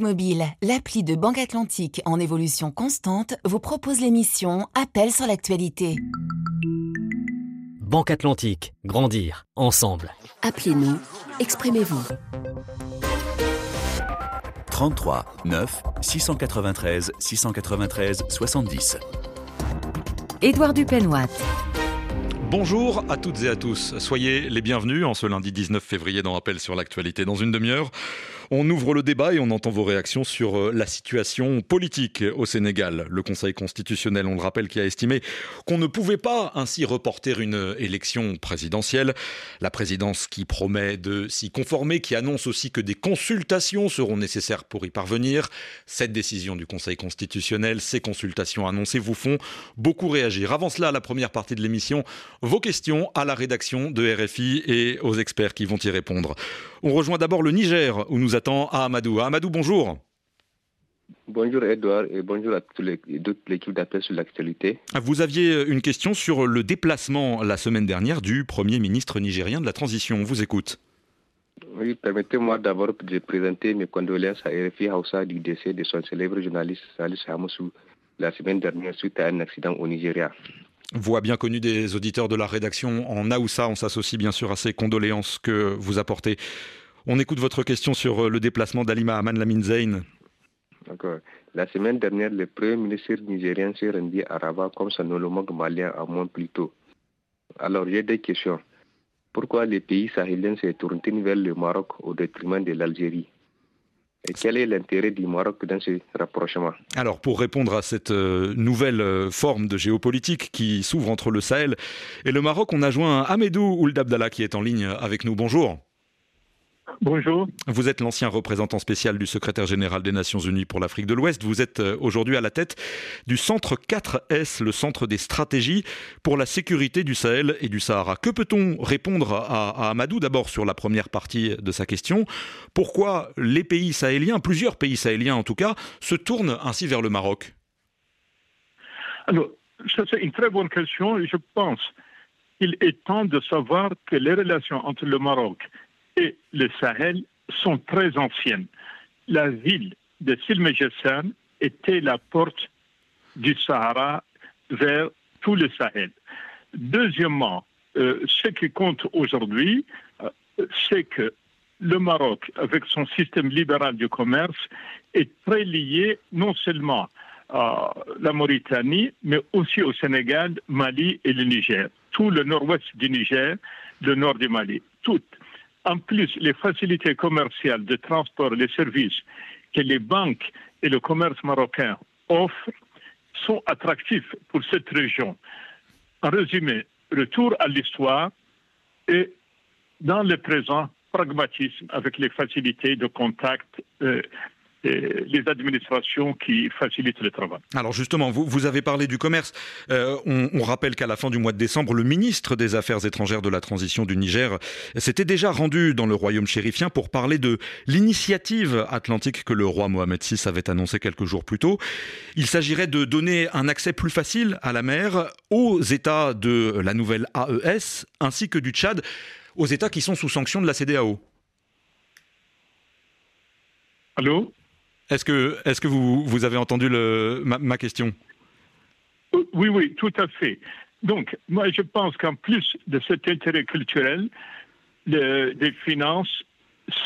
Mobile, l'appli de Banque Atlantique en évolution constante, vous propose l'émission Appel sur l'actualité. Banque Atlantique, grandir ensemble. Appelez-nous, exprimez-vous. 33 9 693 693 70. Édouard Dupenoit. Bonjour à toutes et à tous. Soyez les bienvenus en ce lundi 19 février dans Appel sur l'actualité. Dans une demi-heure, on ouvre le débat et on entend vos réactions sur euh, la situation politique au Sénégal. Le Conseil constitutionnel, on le rappelle, qui a estimé qu'on ne pouvait pas ainsi reporter une élection présidentielle. La présidence qui promet de s'y conformer, qui annonce aussi que des consultations seront nécessaires pour y parvenir. Cette décision du Conseil constitutionnel, ces consultations annoncées vous font beaucoup réagir. Avant cela, la première partie de l'émission, vos questions à la rédaction de RFI et aux experts qui vont y répondre. On rejoint d'abord le Niger où nous attend Amadou. Amadou, bonjour. Bonjour Edouard et bonjour à toute l'équipe d'appel sur l'actualité. Vous aviez une question sur le déplacement la semaine dernière du Premier ministre nigérien de la Transition. On vous écoute. Oui, permettez-moi d'abord de présenter mes condoléances à RFI Hausa du décès de son célèbre journaliste Salih Hamoussou la semaine dernière suite à un accident au Nigeria. Voix bien connue des auditeurs de la rédaction en Aoussa. On s'associe bien sûr à ces condoléances que vous apportez. On écoute votre question sur euh, le déplacement d'Alima Aman Lamine Zayn. D'accord. La semaine dernière, le premier ministre nigérien s'est rendu à Rabat comme son homologue malien un mois plus tôt. Alors j'ai des questions. Pourquoi les pays sahéliens se tournent-ils vers le Maroc au détriment de l'Algérie? Et quel est l'intérêt du Maroc dans ce rapprochement? Alors, pour répondre à cette euh, nouvelle euh, forme de géopolitique qui s'ouvre entre le Sahel et le Maroc, on a joint Ahmedou Ould Abdallah qui est en ligne avec nous. Bonjour. Bonjour. Vous êtes l'ancien représentant spécial du secrétaire général des Nations Unies pour l'Afrique de l'Ouest. Vous êtes euh, aujourd'hui à la tête du centre 4S, le centre des stratégies pour la sécurité du Sahel et du Sahara. Que peut-on répondre à, Amadou d'abord sur la première partie de sa question? Pourquoi les pays sahéliens, plusieurs pays sahéliens en tout cas, se tournent ainsi vers le Maroc? Alors, c'est une très bonne question je pense qu'il est temps de savoir que les relations entre le Maroc et le Sahel sont très anciennes. La ville de Silmegessan était la porte du Sahara vers tout le Sahel. Deuxièmement, euh, ce qui compte aujourd'hui, euh, c'est que le Maroc, avec son système libéral du commerce, est très lié non seulement à la Mauritanie, mais aussi au Sénégal, Mali et le Niger. Tout le nord-ouest du Niger, le nord du Mali. Toutes en plus, les facilités commerciales de transport les services que les banques et le commerce marocain offrent sont attractifs pour cette région. En résumé, retour à l'histoire et dans le présent, pragmatisme avec les facilités de contact euh, les administrations qui facilitent le travail. Alors justement, vous, vous avez parlé du commerce. Euh, on, rappelle qu'à la fin du mois de décembre, le ministre des Affaires étrangères de la transition du Niger s'était déjà rendu dans le royaume chérifien pour parler de l'initiative atlantique que le roi Mohamed VI avait annoncé quelques jours plus tôt. Il s'agirait de donner un accès plus facile à la mer aux États de la nouvelle AES ainsi que du Tchad, aux États qui sont sous sanction de la CDAO. Allô? Est-ce que, est que vous, vous, avez entendu le, ma, question? Oui, oui, tout à fait. Donc, moi, je pense qu'en plus de cet intérêt culturel des finances,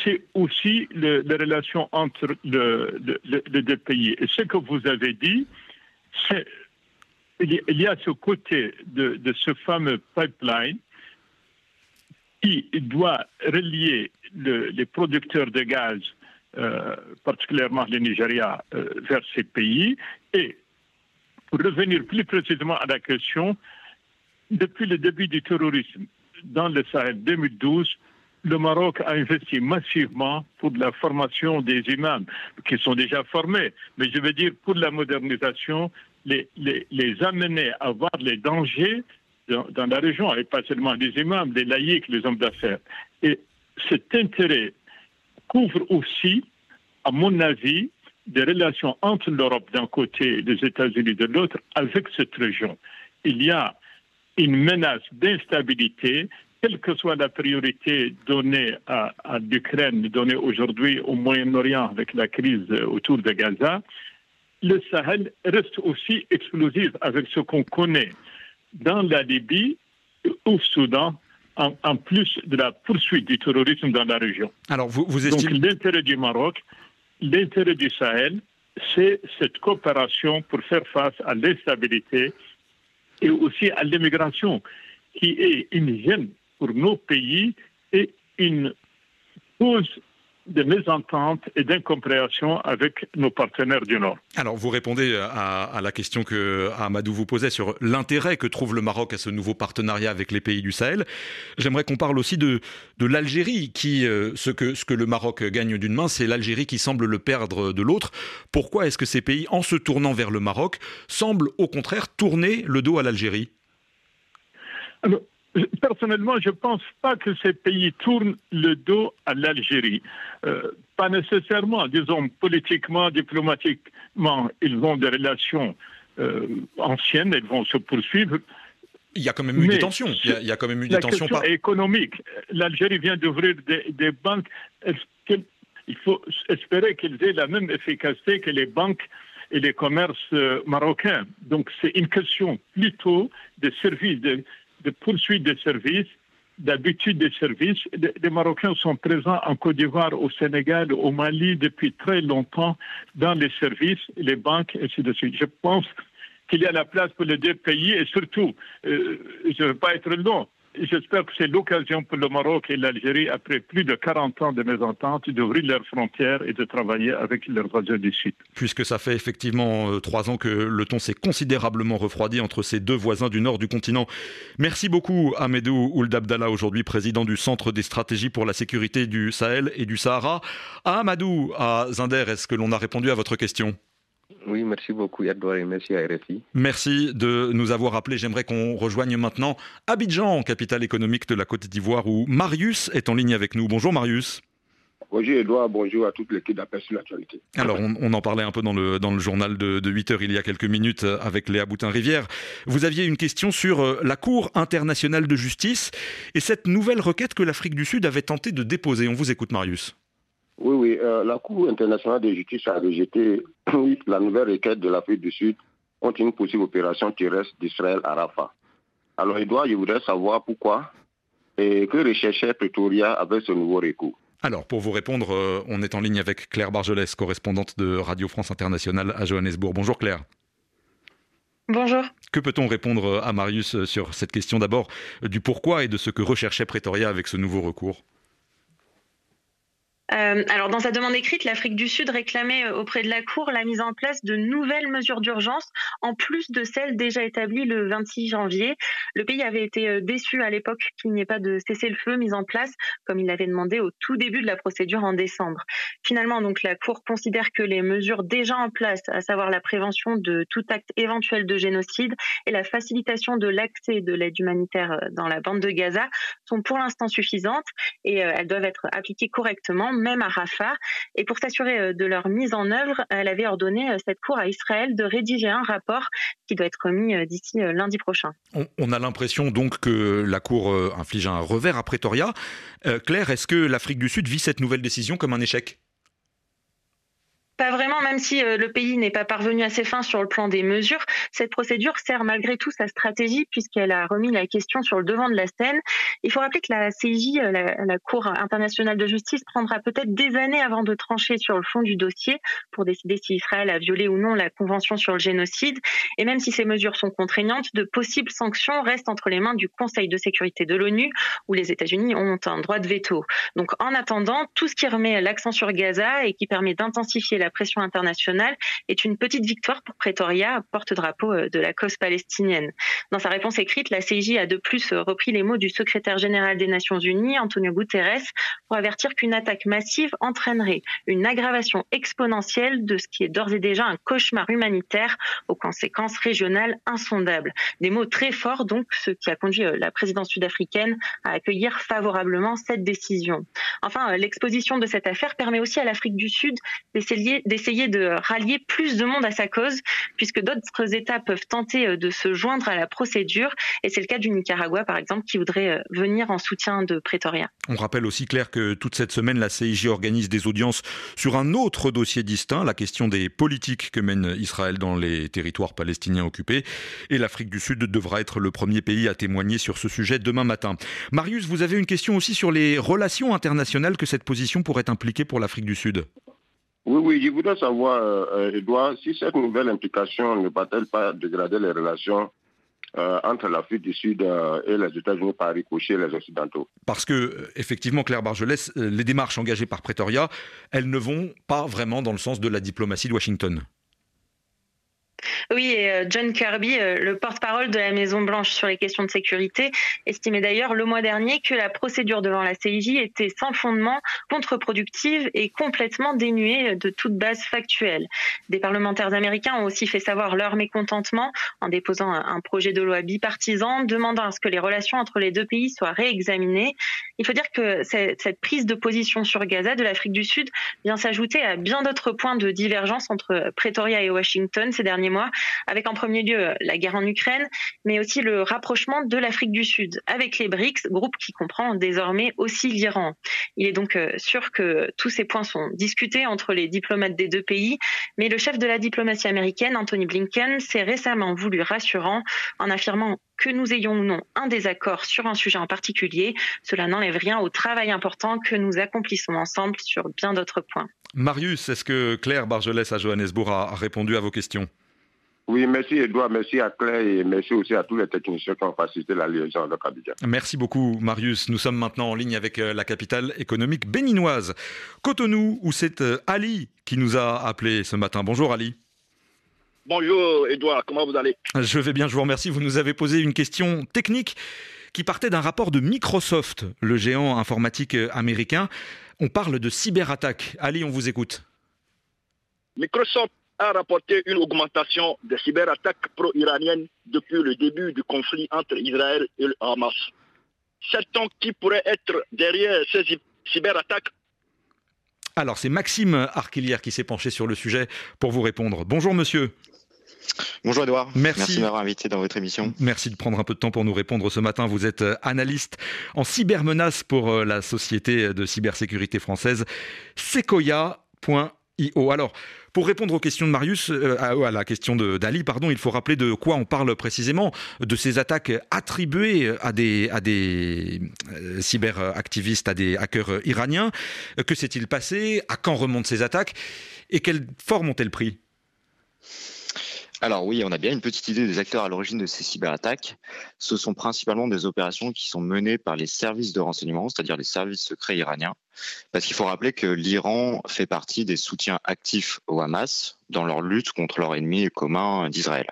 c'est aussi le, les relations entre les deux pays. Et ce que vous avez dit, c'est il y a ce côté de, de ce fameux pipeline qui doit relier les producteurs de gaz euh, particulièrement le Nigeria, euh, vers ces pays. Et pour revenir plus précisément à la question, depuis le début du terrorisme dans le Sahel 2012, le Maroc a investi massivement pour la formation des imams, qui sont déjà formés, mais je veux dire pour la modernisation, les, amener à voir les dangers dans, dans, la région, et pas seulement les imams, les laïcs, les hommes d'affaires. Et cet intérêt couvre aussi, à mon avis, des relations entre l'Europe d'un côté et les États-Unis de l'autre avec cette région. Il y a une menace d'instabilité quelle que soit la priorité donnée à, l'Ukraine, donnée aujourd'hui au Moyen-Orient avec la crise autour de Gaza, le Sahel reste aussi explosif avec ce qu'on connaît dans la Libye, au Soudan, en, plus de la poursuite du terrorisme dans la région. Alors, vous, vous estimez... Donc, l'intérêt du Maroc, l'intérêt du Sahel, c'est cette coopération pour faire face à l'instabilité et aussi à l'immigration, qui est une gêne pour nos pays et une cause de mésentente et d'incompréhension avec nos partenaires du Nord. Alors, vous répondez à, la question que Amadou vous posait sur l'intérêt que trouve le Maroc à ce nouveau partenariat avec les pays du Sahel. J'aimerais qu'on parle aussi de, de l'Algérie, qui, euh, ce, que, ce que le Maroc gagne d'une main, c'est l'Algérie qui semble le perdre de l'autre. Pourquoi est-ce que ces pays, en se tournant vers le Maroc, semblent au contraire tourner le dos à l'Algérie? Personnellement, je ne pense pas que ces pays tournent le dos à l'Algérie. Euh, pas nécessairement, disons, politiquement, diplomatiquement, ils ont des relations euh, anciennes, elles vont se poursuivre. Il y a quand même eu des tensions. Il y a, quand même eu des tensions. Par... économique. L'Algérie vient d'ouvrir des, banques. Il faut espérer qu'elles aient la même efficacité que les banques et les commerces euh, marocains. Donc c'est une question plutôt de services, de, de poursuite des services, d'habitude des services. Les Marocains sont présents en Côte d'Ivoire, au Sénégal, au Mali depuis très longtemps dans les services, les banques, et ainsi de suite. Je pense qu'il y a la place pour les deux pays et surtout, euh, je ne veux pas être long, J'espère que c'est l'occasion pour le Maroc et l'Algérie, après plus de 40 ans de mésentente, d'ouvrir leurs frontières et de travailler avec leurs voisins du Sud. Puisque ça fait effectivement euh, trois ans que le ton s'est considérablement refroidi entre ces deux voisins du nord du continent. Merci beaucoup Ahmedou Ould Abdallah, aujourd'hui président du Centre des stratégies pour la sécurité du Sahel et du Sahara. À à Zinder, est-ce que l'on a répondu à votre question? Oui, merci beaucoup Edouard et merci à RFI. Merci de nous avoir appelés. J'aimerais qu'on rejoigne maintenant Abidjan, capitale économique de la Côte d'Ivoire, où Marius est en ligne avec nous. Bonjour Marius. Bonjour Edouard, bonjour à toute l'équipe d'Appel sur l'actualité. Alors on, en parlait un peu dans le, dans le journal de, 8 heures il y a quelques minutes avec Léa Boutin-Rivière. Vous aviez une question sur euh, la Cour internationale de justice et cette nouvelle requête que l'Afrique du Sud avait tenté de déposer. On vous écoute Marius. Oui, oui. Euh, la Cour internationale de justice a rejeté la nouvelle requête de l'Afrique du Sud contre une possible opération terrestre d'Israël à Rafah. Alors, Edouard, je voudrais savoir pourquoi et que recherchait Pretoria avec ce nouveau recours. Alors, pour vous répondre, euh, on est en ligne avec Claire Bargelès, correspondante de Radio France Internationale à Johannesburg. Bonjour Claire. Bonjour. Que peut-on répondre à Marius sur cette question d'abord du pourquoi et de ce que recherchait Pretoria avec ce nouveau recours? Euh, alors, dans sa demande écrite, l'Afrique du Sud réclamait euh, auprès de la Cour la mise en place de nouvelles mesures d'urgence, en plus de celles déjà établies le 26 janvier. Le pays avait été euh, déçu à l'époque qu'il n'y ait pas de cessez-le-feu mis en place, comme il l'avait demandé au tout début de la procédure en décembre. Finalement, donc, la Cour considère que les mesures déjà en place, à savoir la prévention de tout acte éventuel de génocide et la facilitation de l'accès de l'aide humanitaire dans la bande de Gaza, sont pour l'instant suffisantes et elles doivent être appliquées correctement même à Rafah. Et pour s'assurer euh, de leur mise en œuvre, elle avait ordonné euh, cette cour à Israël de rédiger un rapport qui doit être remis euh, d'ici lundi prochain. On, a l'impression donc que la cour inflige un revers à Pretoria. Claire, est-ce que l'Afrique du Sud vit cette nouvelle décision comme un échec? Pas vraiment, même si euh, le pays n'est pas parvenu à ses fins sur le plan des mesures. Cette procédure sert malgré tout sa stratégie puisqu'elle a remis la question sur le devant de la scène. Il faut rappeler que la CIJ, euh, la, Cour internationale de justice, prendra peut-être des années avant de trancher sur le fond du dossier pour décider si Israël a violé ou non la Convention sur le génocide. Et même si ces mesures sont contraignantes, de possibles sanctions restent entre les mains du Conseil de sécurité de l'ONU où les États-Unis ont un droit de veto. Donc en attendant, tout ce qui remet l'accent sur Gaza et qui permet d'intensifier la pression internationale est une petite victoire pour Pretoria, porte-drapeau euh, de la cause palestinienne. Dans sa réponse écrite, la CIJ a de plus euh, repris les mots du secrétaire général des Nations Unies, Antonio Guterres, pour avertir qu'une attaque massive entraînerait une aggravation exponentielle de ce qui est d'ores et déjà un cauchemar humanitaire aux conséquences régionales insondables. Des mots très forts, donc, ce qui a conduit euh, la présidence sud-africaine à accueillir favorablement cette décision. Enfin, l'exposition de cette affaire permet aussi à l'Afrique du Sud d'essayer d'essayer de rallier plus de monde à sa cause, puisque d'autres États peuvent tenter de se joindre à la procédure. Et c'est le cas du Nicaragua, par exemple, qui voudrait venir en soutien de Pretoria. On rappelle aussi, Claire, que toute cette semaine, la CIJ organise des audiences sur un autre dossier distinct, la question des politiques que mène Israël dans les territoires palestiniens occupés. Et l'Afrique du Sud devra être le premier pays à témoigner sur ce sujet demain matin. Marius, vous avez une question aussi sur les relations internationales que cette position pourrait impliquer pour l'Afrique du Sud. Oui, oui, je voudrais savoir, euh, Edouard, si cette nouvelle implication ne va-t-elle pas dégrader les relations euh, entre l'Afrique du Sud euh, et les États-Unis par ricochet les Occidentaux? Parce que, effectivement, Claire Bargelès, les démarches engagées par Pretoria, elles ne vont pas vraiment dans le sens de la diplomatie de Washington. Oui, et euh, John Kirby, euh, le porte-parole de la Maison-Blanche sur les questions de sécurité, estimait d'ailleurs le mois dernier que la procédure devant la CIJ était sans fondement, contre-productive et complètement dénuée de toute base factuelle. Des parlementaires américains ont aussi fait savoir leur mécontentement en déposant un projet de loi bipartisan demandant à ce que les relations entre les deux pays soient réexaminées. Il faut dire que cette prise de position sur Gaza de l'Afrique du Sud vient s'ajouter à bien d'autres points de divergence entre Pretoria et Washington ces derniers mois, avec en premier lieu la guerre en Ukraine, mais aussi le rapprochement de l'Afrique du Sud avec les BRICS, groupe qui comprend désormais aussi l'Iran. Il est donc euh, sûr que tous ces points sont discutés entre les diplomates des deux pays, mais le chef de la diplomatie américaine, Anthony Blinken, s'est récemment voulu rassurant en affirmant que nous ayons ou non un désaccord sur un sujet en particulier, cela n'enlève rien au travail important que nous accomplissons ensemble sur bien d'autres points. Marius, est-ce que Claire Bargelès à Johannesburg a répondu à vos questions? Oui, merci Edouard, merci à Claire et merci aussi à tous les techniciens qui ont facilité la liaison avec Abidjan. Merci beaucoup Marius. Nous sommes maintenant en ligne avec euh, la capitale économique béninoise, Cotonou, où c'est euh, Ali qui nous a appelé ce matin. Bonjour Ali. Bonjour Edouard, comment vous allez? Je vais bien, je vous remercie. Vous nous avez posé une question technique qui partait d'un rapport de Microsoft, le géant informatique euh, américain. On parle de cyberattaque. Ali, on vous écoute. Microsoft a rapporté une augmentation des cyberattaques pro-iraniennes depuis le début du conflit entre Israël et le Hamas. Sait-on qui pourrait être derrière ces cyberattaques Alors, c'est Maxime Arquilière qui s'est penché sur le sujet pour vous répondre. Bonjour, monsieur. Bonjour Edouard. Merci. Merci de m'avoir invité dans votre émission. Merci de prendre un peu de temps pour nous répondre ce matin. Vous êtes euh, analyste en cybermenace pour euh, la société de cybersécurité française Sequoia.io. Alors, pour répondre aux questions de Marius, euh, à, la question d'Ali, pardon, il faut rappeler de quoi on parle précisément, de ces attaques attribuées à des, à des euh, cyberactivistes, à des hackers iraniens. Que s'est-il passé? À quand remontent ces attaques? Et quelle forme ont-elles pris? Alors oui, on a bien une petite idée des acteurs à l'origine de ces cyberattaques. Ce sont principalement des opérations qui sont menées par les services de renseignement, c'est-à-dire les services secrets iraniens. Parce qu'il faut rappeler que l'Iran fait partie des soutiens actifs au Hamas dans leur lutte contre leur ennemi commun d'Israël.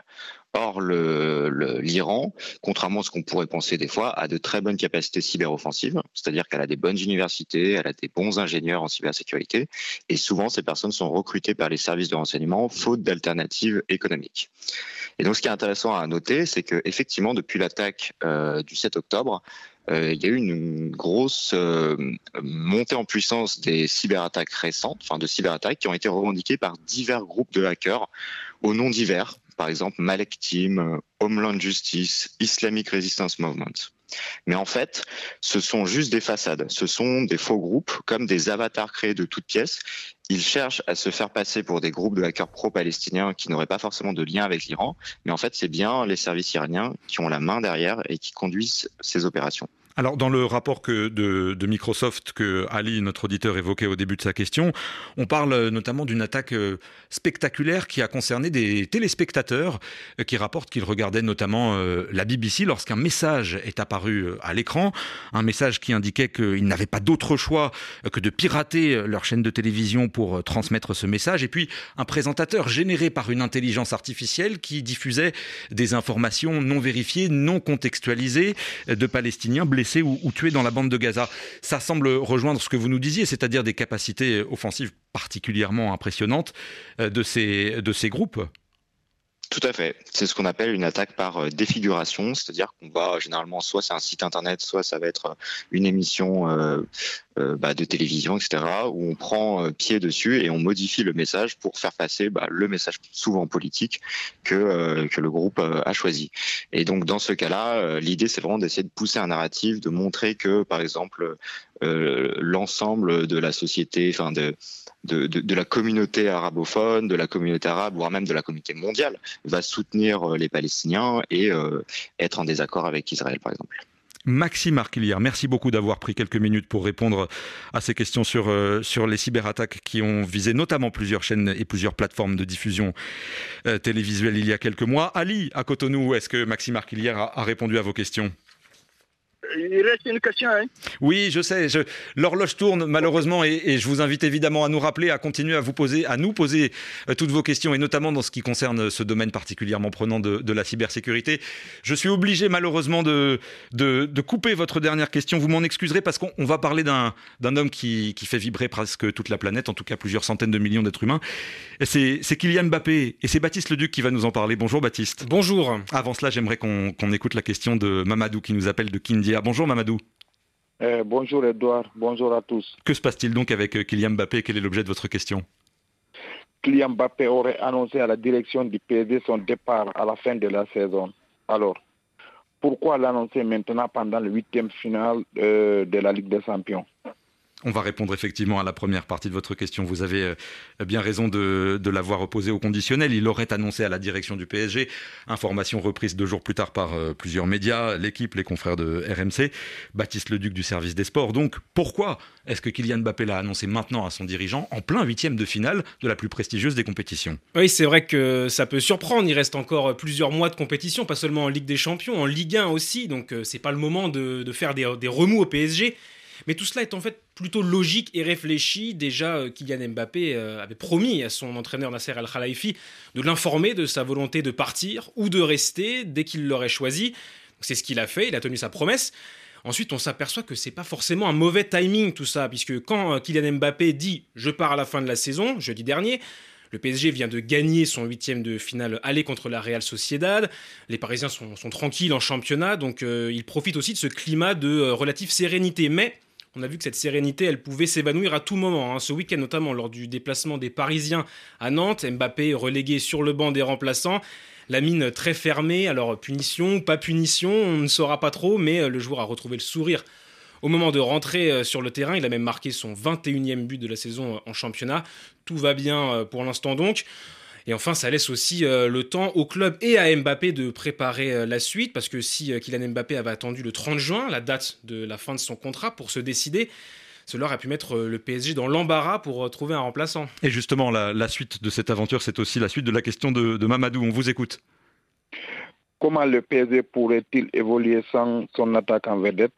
Or, l'Iran, contrairement à ce qu'on pourrait penser des fois, a de très bonnes capacités cyberoffensives, c'est-à-dire qu'elle a des bonnes universités, elle a des bons ingénieurs en cybersécurité, et souvent ces personnes sont recrutées par les services de renseignement faute d'alternatives économiques. Et donc, ce qui est intéressant à noter, c'est que effectivement, depuis l'attaque euh, du 7 octobre, euh, il y a eu une grosse euh, montée en puissance des cyberattaques récentes, enfin de cyberattaques qui ont été revendiquées par divers groupes de hackers au nom divers par exemple Malek Team, euh, Homeland Justice, Islamic Resistance Movement. Mais en fait, ce sont juste des façades, ce sont des faux groupes, comme des avatars créés de toutes pièces. Ils cherchent à se faire passer pour des groupes de hackers pro-palestiniens qui n'auraient pas forcément de lien avec l'Iran, mais en fait, c'est bien les services iraniens qui ont la main derrière et qui conduisent ces opérations. Alors, dans le rapport de, Microsoft que Ali, notre auditeur, évoquait au début de sa question, on parle notamment d'une attaque euh, spectaculaire qui a concerné des téléspectateurs euh, qui rapportent qu'ils regardaient notamment euh, la BBC lorsqu'un message est apparu à l'écran, un message qui indiquait qu'ils n'avaient pas d'autre choix que de pirater leur chaîne de télévision pour transmettre ce message, et puis un présentateur généré par une intelligence artificielle qui diffusait des informations non vérifiées, non contextualisées de Palestiniens blessés ou, ou, tués dans la bande de Gaza. Ça semble rejoindre ce que vous nous disiez, c'est-à-dire des capacités offensives particulièrement impressionnantes euh, de ces, de ces groupes. Tout à fait. C'est ce qu'on appelle une attaque par euh, défiguration, c'est-à-dire qu'on va généralement, soit c'est un site internet, soit ça va être euh, une émission bah, de télévision, etc., où on prend pied dessus et on modifie le message pour faire passer bah, le message souvent politique que, que le groupe a choisi. Et donc dans ce cas-là, l'idée c'est vraiment d'essayer de pousser un narratif, de montrer que par exemple l'ensemble de la société, enfin de de, de, la communauté arabophone, de la communauté arabe, voire même de la communauté mondiale, va soutenir euh, les Palestiniens et euh, être en désaccord avec Israël, par exemple. Maxime Arquilière, merci beaucoup d'avoir pris quelques minutes pour répondre à ces questions sur, euh, sur les cyberattaques qui ont visé notamment plusieurs chaînes et plusieurs plateformes de diffusion télévisuelle il y a quelques mois. Ali, à Cotonou, est-ce que Maxime Arquilière a répondu à vos questions? Il reste une question. Hein. Oui, je sais. L'horloge tourne malheureusement et, je vous invite évidemment à nous rappeler, à continuer à vous poser, à nous poser euh, toutes vos questions et notamment dans ce qui concerne ce domaine particulièrement prenant de, la cybersécurité. Je suis obligé malheureusement de, de, couper votre dernière question. Vous m'en excuserez parce qu'on va parler d'un homme qui, qui, fait vibrer presque toute la planète, en tout cas plusieurs centaines de millions d'êtres humains. C'est Kylian Mbappé et c'est Baptiste Leduc qui va nous en parler. Bonjour Baptiste. Bonjour. Avant cela, j'aimerais qu'on écoute la question de Mamadou qui nous appelle de Kindia. Bonjour Mamadou. Euh, bonjour Edouard, bonjour à tous. Que se passe-t-il donc avec euh, Kylian Mbappé? Quel est l'objet de votre question? Kylian Mbappé aurait annoncé à la direction du PSG son départ à la fin de la saison. Alors, pourquoi l'annoncer maintenant pendant le huitième final euh, de la Ligue des Champions? On va répondre effectivement à la première partie de votre question. Vous avez euh, bien raison de, l'avoir opposé au conditionnel. Il aurait annoncé à la direction du PSG, information reprise deux jours plus tard par euh, plusieurs médias, l'équipe, les confrères de RMC, Baptiste Leduc du service des sports. Donc pourquoi est-ce que Kylian Mbappé l'a annoncé maintenant à son dirigeant en plein huitième de finale de la plus prestigieuse des compétitions? Oui, c'est vrai que ça peut surprendre. Il reste encore plusieurs mois de compétition, pas seulement en Ligue des Champions, en Ligue 1 aussi. Donc euh, c'est pas le moment de, faire des, des remous au PSG. Mais tout cela est en fait plutôt logique et réfléchi. Déjà, euh, Kylian Mbappé euh, avait promis à son entraîneur Nasser Al-Khelaifi de l'informer de sa volonté de partir ou de rester dès qu'il l'aurait choisi. C'est ce qu'il a fait, il a tenu sa promesse. Ensuite, on s'aperçoit que c'est pas forcément un mauvais timing tout ça, puisque quand euh, Kylian Mbappé dit je pars à la fin de la saison, jeudi dernier, le PSG vient de gagner son huitième de finale aller contre la Real Sociedad. Les Parisiens sont, tranquilles en championnat, donc ils profitent aussi de ce climat de relative sérénité. Mais on a vu que cette sérénité, elle pouvait s'évanouir à tout moment. Hein. Ce week-end, notamment lors du déplacement des Parisiens à Nantes, Mbappé relégué sur le banc des remplaçants. La mine très fermée, alors punition, pas punition, on ne saura pas trop, mais euh, le joueur a retrouvé le sourire au moment de rentrer euh, sur le terrain. Il a même marqué son 21e but de la saison euh, en championnat. Tout va bien pour l'instant donc. Et enfin, ça laisse aussi euh, le temps au club et à Mbappé de préparer euh, la suite, parce que si euh, Kylian Mbappé avait attendu le 30 juin, la date de la fin de son contrat, pour se décider, cela aurait pu mettre le PSG dans l'embarras pour trouver un remplaçant. Et justement, la, suite de cette aventure, c'est aussi la suite de la question de, de Mamadou. On vous écoute. Comment le PSG pourrait-il évoluer sans son attaque en vedette?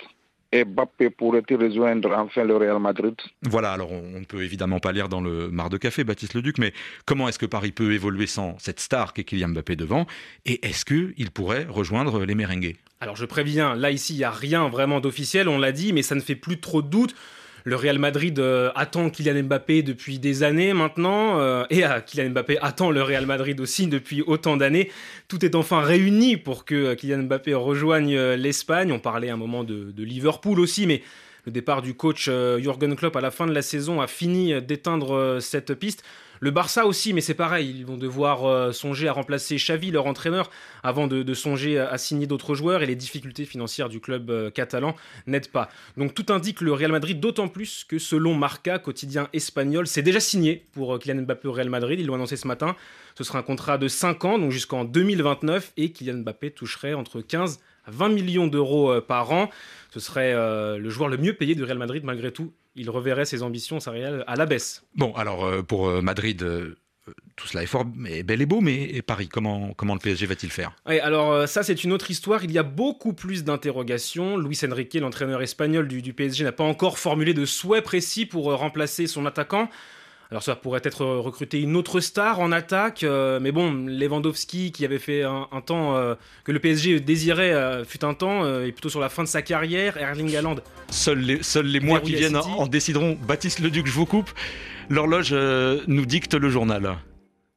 Et Mbappé pourrait-il rejoindre enfin le Real Madrid? Voilà, alors on ne peut évidemment pas lire dans le mar de café, Baptiste Leduc, mais comment est-ce que Paris peut évoluer sans cette star qu'est Kylian Mbappé devant? Et est-ce qu'il pourrait rejoindre les merengues? Alors je préviens, là ici il n'y a rien vraiment d'officiel, on l'a dit, mais ça ne fait plus trop de doute. Le Real Madrid euh, attend Kylian Mbappé depuis des années maintenant, euh, et euh, Kylian Mbappé attend le Real Madrid aussi depuis autant d'années. Tout est enfin réuni pour que Kylian Mbappé rejoigne l'Espagne. On parlait un moment de, de Liverpool aussi, mais le départ du coach Jürgen Klopp à la fin de la saison a fini d'éteindre cette piste. Le Barça aussi, mais c'est pareil, ils vont devoir euh, songer à remplacer Xavi, leur entraîneur, avant de, songer à, signer d'autres joueurs et les difficultés financières du club euh, catalan n'aident pas. Donc tout indique le Real Madrid, d'autant plus que selon Marca, quotidien espagnol, c'est déjà signé pour euh, Kylian Mbappé au Real Madrid, ils l'ont annoncé ce matin. Ce sera un contrat de 5 ans, donc jusqu'en 2029, et Kylian Mbappé toucherait entre 15 à 20 millions d'euros par an. Ce serait le joueur le mieux payé du Real Madrid malgré tout il reverrait ses ambitions salariales à la baisse. Bon, alors euh, pour euh, Madrid, euh, tout cela est fort, mais bel et beau, mais et Paris, comment, comment le PSG va-t-il faire? Oui, alors ça c'est une autre histoire, il y a beaucoup plus d'interrogations. Luis Enrique, l'entraîneur espagnol du, du PSG, n'a pas encore formulé de souhait précis pour remplacer son attaquant. Alors ça pourrait être recruter une autre star en attaque, euh, mais bon, Lewandowski qui avait fait un, temps euh, que le PSG désirait euh, fut un temps, et plutôt sur la fin de sa carrière, Erling Haaland. Seuls les, seuls les mois qui viennent en, en décideront. Baptiste Leduc, je vous coupe. L'horloge nous dicte le journal.